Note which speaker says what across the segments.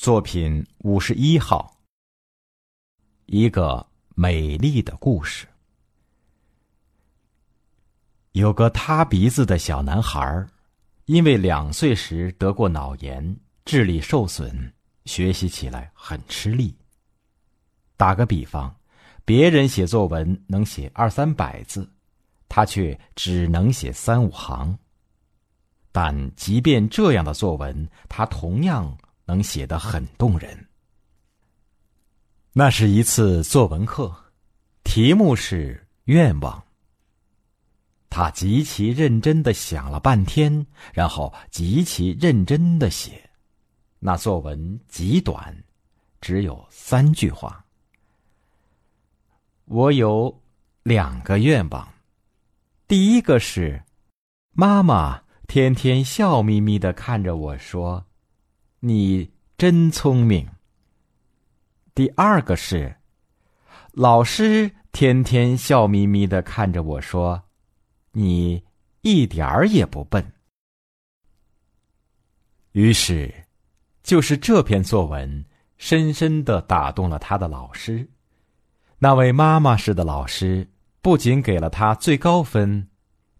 Speaker 1: 作品五十一号。一个美丽的故事。有个塌鼻子的小男孩，因为两岁时得过脑炎，智力受损，学习起来很吃力。打个比方，别人写作文能写二三百字，他却只能写三五行。但即便这样的作文，他同样。能写得很动人。那是一次作文课，题目是愿望。他极其认真的想了半天，然后极其认真的写。那作文极短，只有三句话。我有两个愿望，第一个是，妈妈天天笑眯眯的看着我说。你真聪明。第二个是，老师天天笑眯眯的看着我说：“你一点儿也不笨。”于是，就是这篇作文深深的打动了他的老师。那位妈妈式的老师不仅给了他最高分，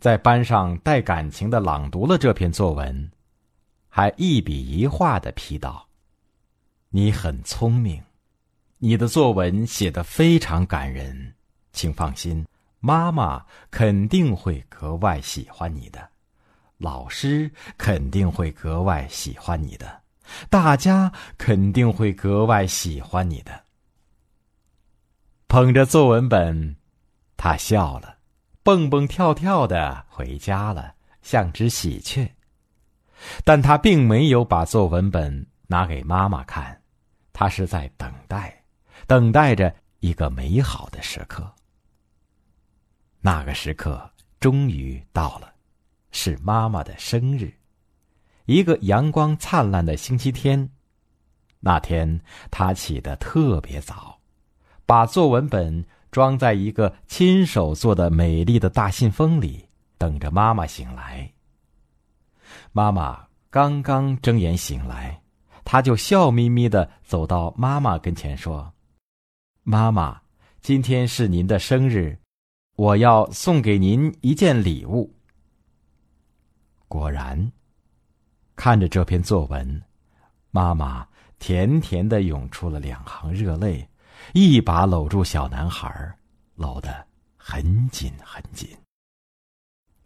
Speaker 1: 在班上带感情的朗读了这篇作文。还一笔一画的批道：“你很聪明，你的作文写得非常感人，请放心，妈妈肯定会格外喜欢你的，老师肯定会格外喜欢你的，大家肯定会格外喜欢你的。”捧着作文本，他笑了，蹦蹦跳跳的回家了，像只喜鹊。但他并没有把作文本拿给妈妈看，他是在等待，等待着一个美好的时刻。那个时刻终于到了，是妈妈的生日，一个阳光灿烂的星期天。那天他起得特别早，把作文本装在一个亲手做的美丽的大信封里，等着妈妈醒来。妈妈刚刚睁眼醒来，他就笑眯眯的走到妈妈跟前说：“妈妈，今天是您的生日，我要送给您一件礼物。”果然，看着这篇作文，妈妈甜甜的涌出了两行热泪，一把搂住小男孩，搂得很紧很紧。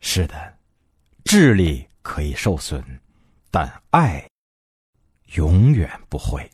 Speaker 1: 是的，智力。可以受损，但爱永远不会。